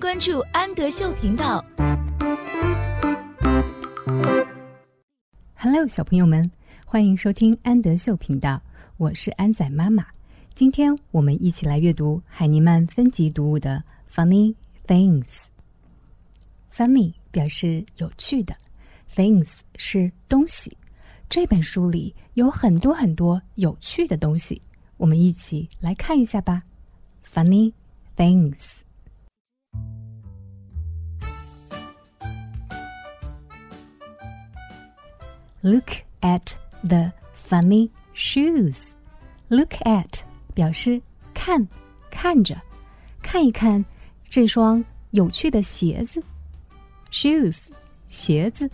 关注安德秀频道。Hello，小朋友们，欢迎收听安德秀频道，我是安仔妈妈。今天我们一起来阅读海尼曼分级读物的《Funny Things》。Funny 表示有趣的，Things 是东西。这本书里有很多很多有趣的东西，我们一起来看一下吧。Funny Things。Look at the funny shoes. Look at 表示看，看着，看一看这双有趣的鞋子。Shoes 鞋子。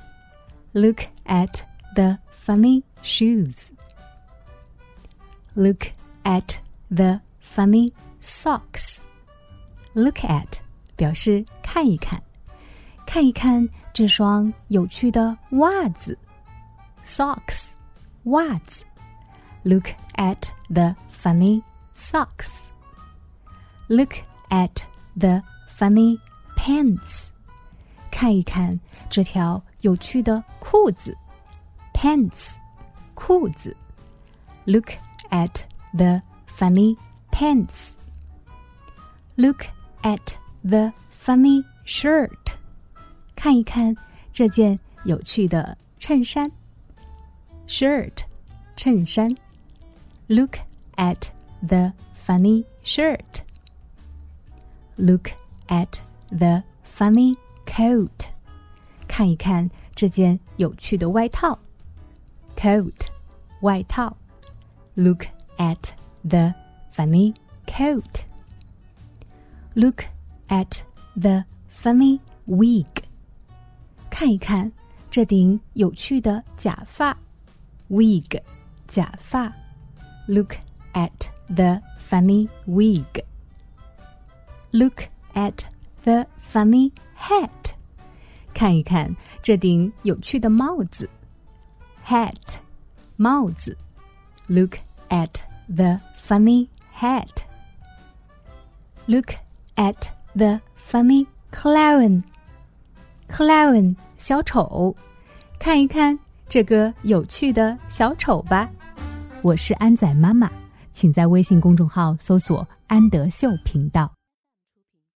Look at the funny shoes. Look at the funny socks. Look at 表示看一看，看一看这双有趣的袜子。 socks 袜子。Look at the funny socks. Look at the funny pants. 看一看这条有趣的裤子。pants 裤子。Look at the funny pants. Look at the funny shirt. 看一看这件有趣的衬衫。 shirt 衬衫。Look at the funny shirt. Look at the funny coat. 看一看这件有趣的外套。coat 外套。Look at the funny coat. Look at the funny wig. 看一看这顶有趣的假发。 wig 假发。Look at the funny wig. Look at the funny hat. 看一看这顶有趣的帽子。Hat 帽子。Look at the funny hat. Look at the funny clown. Clown 小丑。看一看 这个有趣的小丑吧，我是安仔妈妈，请在微信公众号搜索“安德秀频道”。